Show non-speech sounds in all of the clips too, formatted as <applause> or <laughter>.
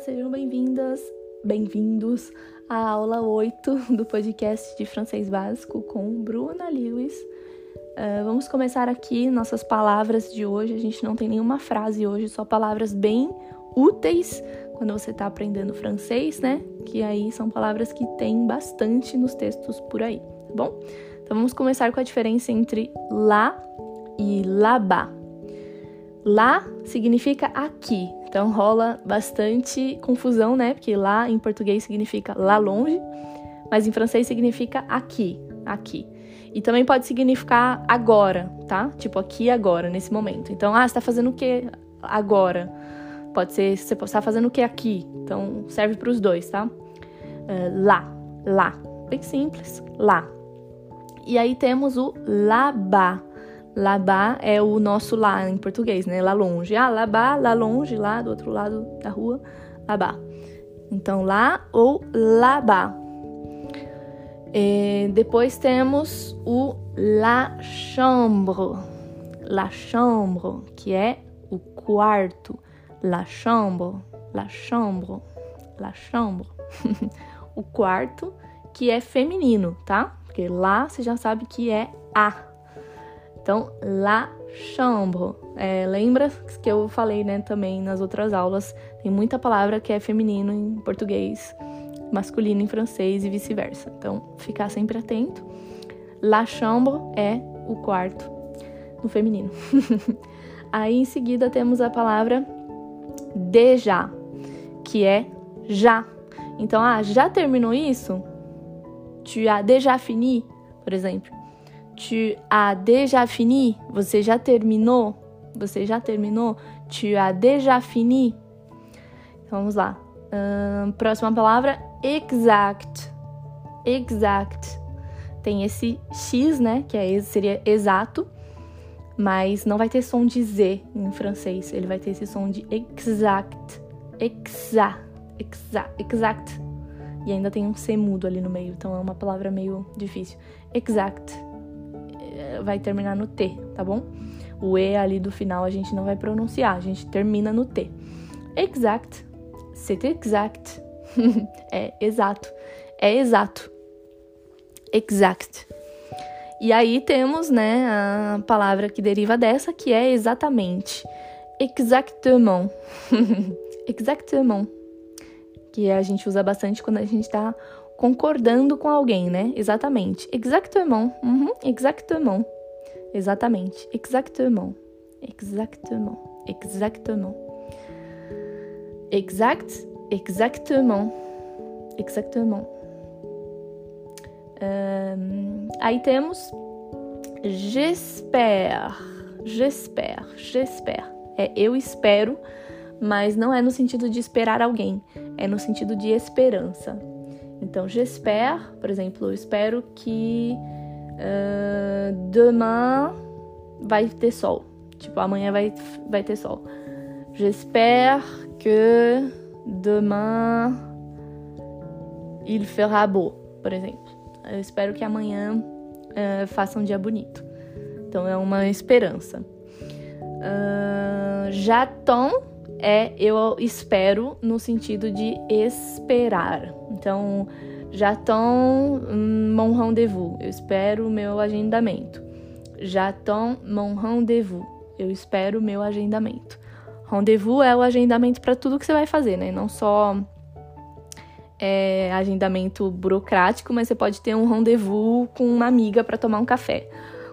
sejam bem-vindas, bem-vindos à aula 8 do podcast de francês básico com Bruna Lewis. Uh, vamos começar aqui nossas palavras de hoje. A gente não tem nenhuma frase hoje, só palavras bem úteis quando você está aprendendo francês, né? Que aí são palavras que tem bastante nos textos por aí, tá bom? Então vamos começar com a diferença entre lá e là-bas. Lá significa aqui, então rola bastante confusão, né? Porque lá em português significa lá longe, mas em francês significa aqui, aqui. E também pode significar agora, tá? Tipo aqui agora, nesse momento. Então, ah, você tá fazendo o que agora? Pode ser, você está fazendo o que aqui? Então, serve para os dois, tá? Uh, lá, lá. Bem simples, lá. E aí temos o lá-bas Lá-bas é o nosso lá em português, né? Lá longe. Ah, lá-bas, lá longe, lá do outro lado da rua, lá-bas. Então, lá ou lá-bas. depois temos o la chambre. La chambre, que é o quarto. La chambre, la chambre, la chambre. <laughs> o quarto, que é feminino, tá? Porque lá você já sabe que é a então, la chambre. É, lembra que eu falei, né, também nas outras aulas, tem muita palavra que é feminino em português, masculino em francês e vice-versa. Então, ficar sempre atento. La chambre é o quarto no feminino. <laughs> Aí em seguida temos a palavra déjà, que é já. Então, ah, já terminou isso? Tu as déjà fini, por exemplo. Tu as déjà fini? Você já terminou? Você já terminou? Tu as déjà fini? Então, vamos lá. próxima palavra, exact. Exact. Tem esse X, né? Que é, seria exato. Mas não vai ter som de Z em francês. Ele vai ter esse som de exact. Exact. Exact. Exact. E ainda tem um C mudo ali no meio. Então é uma palavra meio difícil. Exact vai terminar no T, tá bom? O E ali do final a gente não vai pronunciar, a gente termina no T. Exact, c'est exact. <laughs> é exato, é exato. Exact. E aí temos, né, a palavra que deriva dessa, que é exatamente. Exactement. <laughs> Exactement. Que a gente usa bastante quando a gente tá concordando com alguém, né? Exatamente. Exactement. Uhum. Exactement. Exatamente. Exactement. Exactement. Exactement. Exact. Exactement. Exactement. Um, aí temos j'espère. J'espère. J'espère. É eu espero, mas não é no sentido de esperar alguém, é no sentido de esperança. Então, j'espère, por exemplo, eu espero que uh, demain vai ter sol. Tipo, amanhã vai, vai ter sol. J'espère que demain il fera beau, por exemplo. Eu espero que amanhã uh, faça um dia bonito. Então, é uma esperança. Uh, j'attends é eu espero no sentido de esperar. Então, j'attends mon rendez-vous. Eu espero o meu agendamento. J'attends mon rendez-vous. Eu espero o meu agendamento. Rendezvous é o agendamento para tudo que você vai fazer, né? Não só é, agendamento burocrático, mas você pode ter um rendezvous com uma amiga para tomar um café.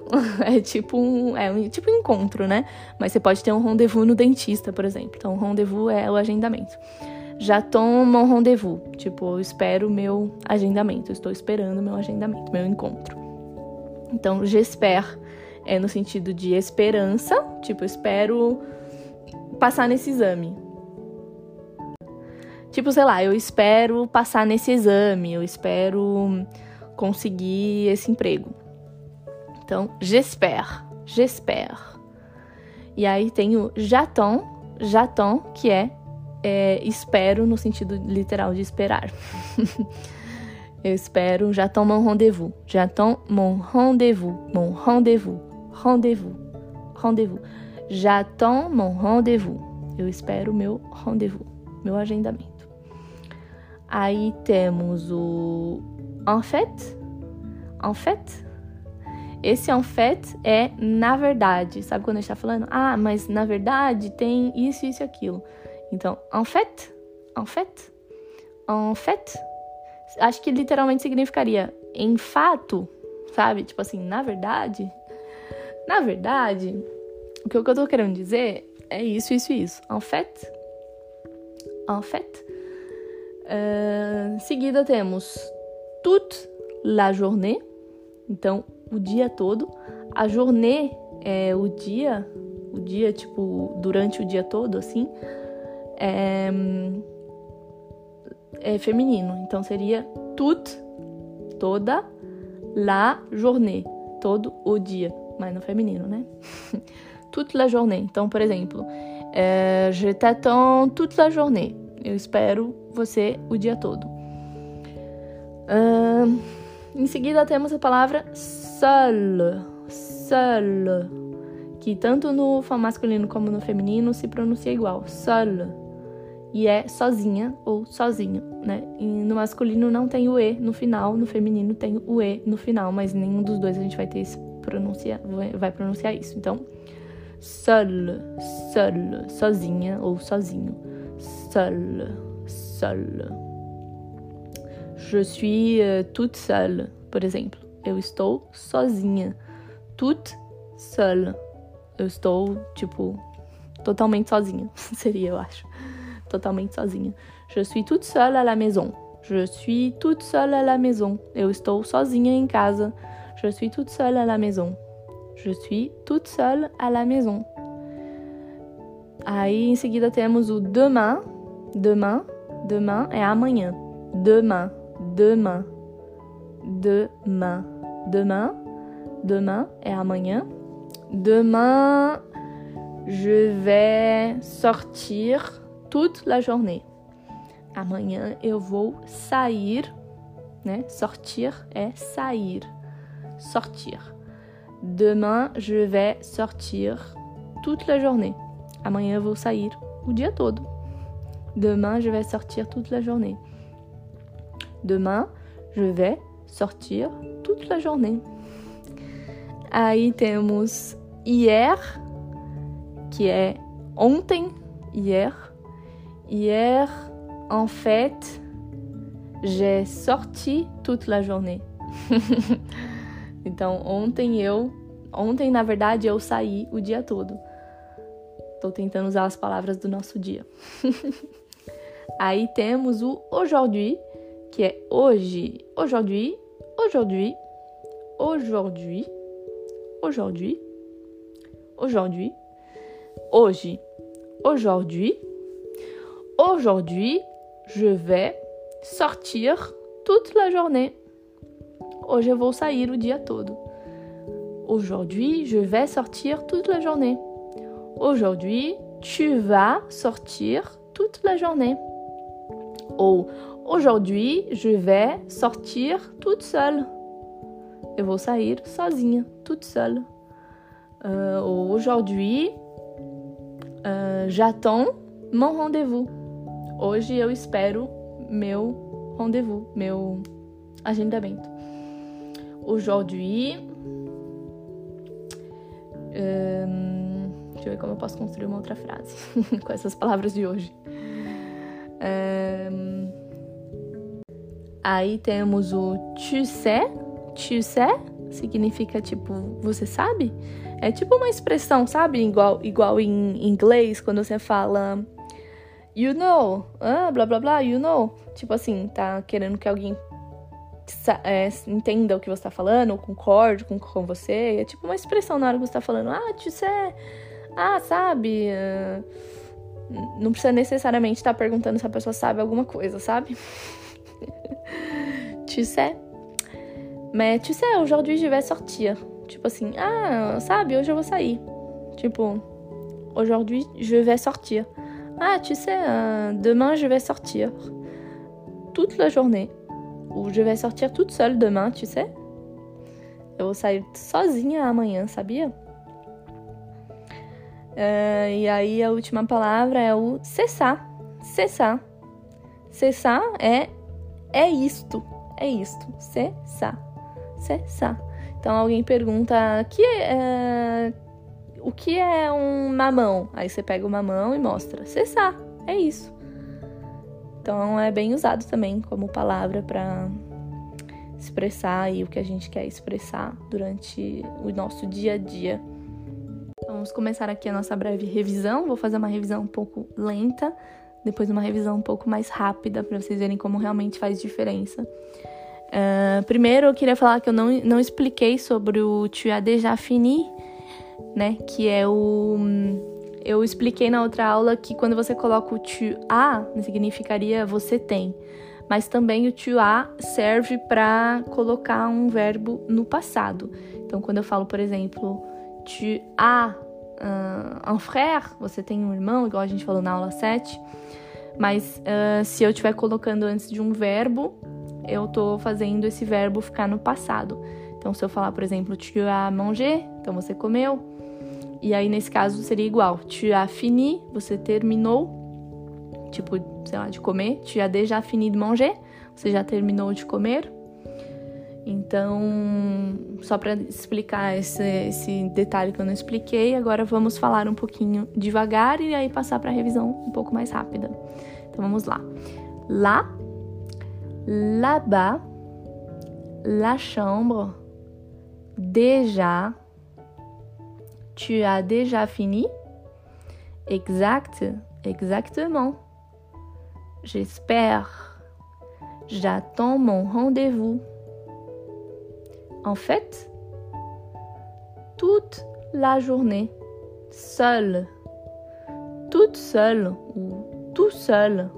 <laughs> é tipo um, é um tipo um encontro, né? Mas você pode ter um rendezvous no dentista, por exemplo. Então, o rendezvous é o agendamento. Já toma um rendezvous. Tipo, eu espero o meu agendamento. Estou esperando o meu agendamento, meu encontro. Então, j'espère é no sentido de esperança. Tipo, eu espero passar nesse exame. Tipo, sei lá, eu espero passar nesse exame. Eu espero conseguir esse emprego. Então, j'espère, j'espère. E aí tem o j'attends, j'attends, que é, é espero no sentido literal de esperar. <laughs> Eu espero, j'attends mon rendez-vous. J'attends mon rendez-vous. Mon rendez-vous. Rendez-vous. Rendez-vous. J'attends mon rendez-vous. Eu espero meu rendez-vous, meu agendamento. Aí temos o en fait. En fait. Esse en fait é na verdade. Sabe quando a gente tá falando? Ah, mas na verdade tem isso, isso e aquilo. Então, en fait. En fait. En fait. Acho que literalmente significaria em fato, sabe? Tipo assim, na verdade. Na verdade, o que eu tô querendo dizer é isso, isso e isso. En fait. En fait. Uh, seguida temos toute la journée, então o dia todo. A journée é o dia, o dia tipo durante o dia todo, assim, é, é feminino. Então seria toute, toda, la journée, todo o dia, mas no feminino, né? <laughs> toute la journée. Então, por exemplo, é, je t'attends toute la journée. Eu espero você o dia todo. Uh, em seguida temos a palavra seul, seul, que tanto no masculino como no feminino se pronuncia igual, seul, e é sozinha ou sozinho, né? E no masculino não tem o e no final, no feminino tem o e no final, mas nenhum dos dois a gente vai ter esse pronuncia, vai pronunciar isso. Então, seul, seul, sozinha ou sozinho seule, seule. Je suis uh, toute seule, por exemplo. Eu estou sozinha. Toute seule. Eu estou, tipo, totalmente sozinha. <laughs> Seria, eu acho. Totalmente sozinha. Je suis toute seule à la maison. Je suis toute seule à la maison. Eu estou sozinha em casa. Je suis toute seule à la maison. Je suis toute seule à la maison. Aí em seguida temos o demain, Demain, demain é amanhã. Demain, demain, demain, demain, demain é amanhã. Demain, je vais sortir toute la journée. Amanhã eu vou sair, né? Sortir é sair. Sortir. Demain, je vais sortir toute la journée. Amanhã eu vou sair o dia todo. Demain, je vais sortir toute la journée. Demain, je vais sortir toute la journée. Aí temos hier, que é ontem, hier. Hier, en fait, j'ai sorti toute la journée. <laughs> então, ontem eu, ontem na verdade eu saí o dia todo. Estou tentando usar as palavras do nosso dia. <laughs> Aí temos o aujourd'hui, que é hoje, aujourd'hui, aujourd'hui, aujourd'hui, aujourd'hui, aujourd'hui, hoje, aujourd'hui, aujourd'hui, je vais sortir toute la journée. Sair o dia todo. Aujourd'hui, je vais sortir toute la journée. Aujourd'hui, tu vas sortir toute la journée. Ou aujourd'hui, je vais sortir toute seule. Eu vou sair sozinha, toute seule. Uh, ou aujourd'hui, uh, j'attends mon rendez-vous. Hoje eu espero meu rendez-vous, meu agendamento. Aujourd'hui, um, deixa eu ver como eu posso construir uma outra frase <laughs> com essas palavras de hoje. Um, aí temos o tu sais, tu sais, significa tipo, você sabe? É tipo uma expressão, sabe? Igual, igual em inglês, quando você fala you know, ah, blá blá blá, you know. Tipo assim, tá querendo que alguém é, entenda o que você tá falando, ou concorde com, com você. É tipo uma expressão na hora que você tá falando, ah, tu sais, ah, sabe? Não precisa necessariamente estar perguntando se a pessoa sabe alguma coisa, sabe? tu sais. Mais tu sais, aujourd'hui je vais sortir. Tipo assim, ah, sabe, hoje eu vou sair. Tipo, aujourd'hui je vais sortir. Ah, tu sais, euh, demain je vais sortir. Toute la journée. Ou je vais sortir toute seule demain, tu sais. Eu vou sair sozinha amanhã, sabia? Uh, e aí a última palavra é o cessar. Cessar. Cessar é é isto, é isto, c'est ça. Então alguém pergunta que o que é um mamão? Aí você pega o mamão e mostra, c'est ça, é isso. Então é bem usado também como palavra para expressar e o que a gente quer expressar durante o nosso dia a dia. Vamos começar aqui a nossa breve revisão. Vou fazer uma revisão um pouco lenta, depois uma revisão um pouco mais rápida para vocês verem como realmente faz diferença. Uh, primeiro, eu queria falar que eu não, não expliquei sobre o tu as déjà fini, né? Que é o. Eu expliquei na outra aula que quando você coloca o tu a, significaria você tem. Mas também o tu a serve para colocar um verbo no passado. Então, quando eu falo, por exemplo, tu as uh, un frère, você tem um irmão, igual a gente falou na aula 7. Mas uh, se eu estiver colocando antes de um verbo, eu estou fazendo esse verbo ficar no passado. Então, se eu falar, por exemplo, tu as mangé, então você comeu. E aí, nesse caso, seria igual. Tu as fini, você terminou. Tipo, sei lá, de comer. Tu as déjà fini de manger, você já terminou de comer. Então, só para explicar esse, esse, detalhe que eu não expliquei, agora vamos falar um pouquinho devagar e aí passar para a revisão um pouco mais rápida. Então, vamos lá. Lá, là-bas, la chambre, déjà, tu as déjà fini? Exact, exactement. J'espère. J'attends mon rendez-vous. En fait, toute la journée, seule, toute seule ou tout seul,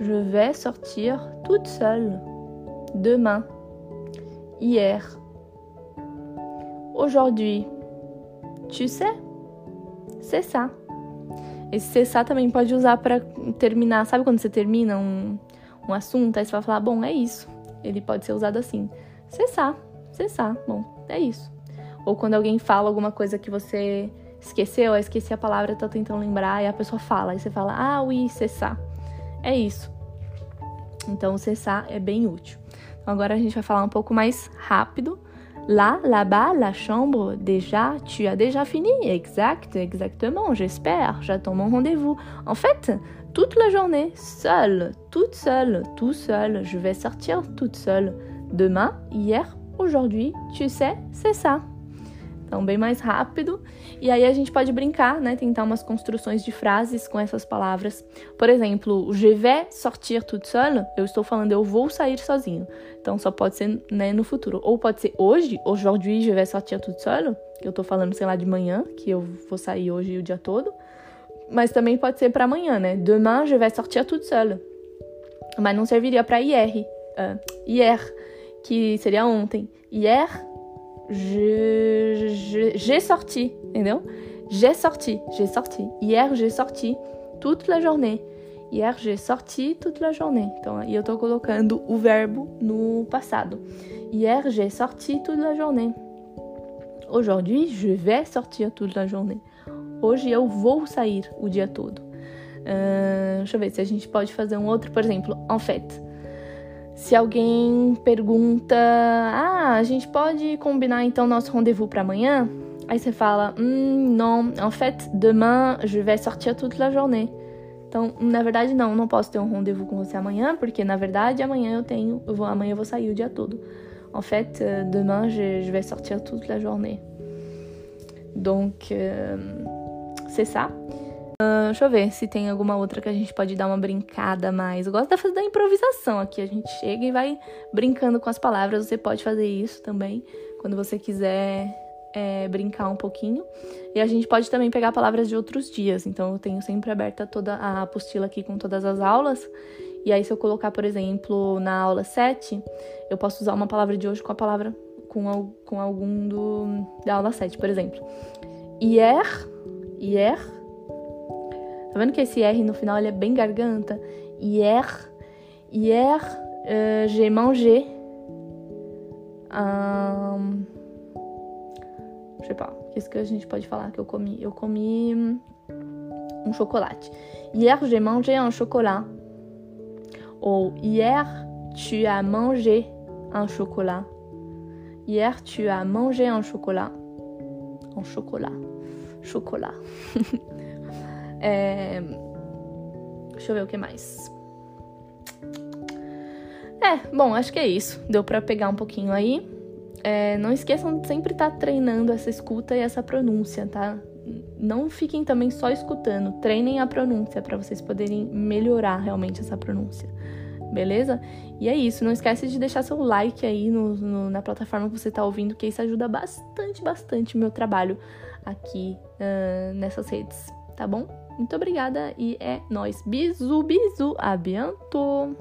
je vais sortir toute seule. Demain, hier, aujourd'hui. Tu sais? C'est ça. Esse c'est ça também pode usar para terminar. Sabe quando você termina um, um assunto, aí você vai falar, bom, é isso. Ele pode ser usado assim. C'est ça cessar. Bom, é isso. Ou quando alguém fala alguma coisa que você esqueceu, esqueci a palavra, tá tentando lembrar, e a pessoa fala, e você fala, ah, oui, cessar. É isso. Então, cessar é bem útil. Então, agora a gente vai falar um pouco mais rápido. Là, là-bas, la chambre, déjà, tu as déjà fini Exact, exactement, j'espère, j'attends mon rendez-vous. En fait, toute la journée, seule, toute seule, tout seul, je vais sortir toute seule. Demain, hier, aujourd'hui, tu sais, c'est ça. Então, bem mais rápido. E aí a gente pode brincar, né? Tentar umas construções de frases com essas palavras. Por exemplo, je vais sortir toute seule. Eu estou falando eu vou sair sozinho. Então, só pode ser né, no futuro. Ou pode ser hoje, aujourd'hui je vais sortir toute seule. Que eu estou falando, sei lá, de manhã, que eu vou sair hoje o dia todo. Mas também pode ser para amanhã, né? Demain je vais sortir toute seule. Mas não serviria para hier. Uh, hier que seria ontem. Hier, j'ai sorti, entendeu? J'ai sorti, j'ai sorti. Hier, j'ai sorti toute la journée. Hier, j'ai sorti toute la journée. Então, eu tô colocando o verbo no passado. Hier, j'ai sorti toute la journée. Aujourd'hui, je vais sortir toute la journée. Hoje eu vou sair o dia todo. Uh, deixa eu ver se a gente pode fazer um outro, por exemplo, en fait. Se alguém pergunta, ah, a gente pode combinar então nosso rendezvous para amanhã? Aí você fala, hum, non, en fait, demain je vais sortir toute la journée. Então, na verdade, não, não posso ter um rendezvous com você amanhã, porque na verdade amanhã eu tenho, eu vou, amanhã eu vou sair o dia todo. En fait, euh, demain je, je vais sortir toute la journée. Donc, euh, c'est ça. Uh, deixa eu ver se tem alguma outra que a gente pode dar uma brincada mais. Eu gosto da fazer da improvisação aqui. A gente chega e vai brincando com as palavras. Você pode fazer isso também quando você quiser é, brincar um pouquinho. E a gente pode também pegar palavras de outros dias. Então eu tenho sempre aberta toda a apostila aqui com todas as aulas. E aí, se eu colocar, por exemplo, na aula 7, eu posso usar uma palavra de hoje com a palavra com, com algum do, da aula 7, por exemplo. Hier, hier Tá vendo que esse R no final ele é bem garganta? Hier, hier, j'ai mangé. Um, sei lá, o que a gente pode falar que eu comi? Eu comi um chocolate. Hier, j'ai mangé un chocolat. Ou hier, tu as mangé un chocolat. Hier, tu as mangé un chocolat. Un chocolat. Chocolat. <laughs> é... Deixa eu ver o que mais. É, bom, acho que é isso. Deu para pegar um pouquinho aí. É, não esqueçam de sempre estar tá treinando essa escuta e essa pronúncia, tá? Não fiquem também só escutando, treinem a pronúncia para vocês poderem melhorar realmente essa pronúncia, beleza? E é isso, não esquece de deixar seu like aí no, no, na plataforma que você está ouvindo, que isso ajuda bastante, bastante o meu trabalho aqui uh, nessas redes, tá bom? Muito obrigada e é nós. Bisu, bisu, a bientôt!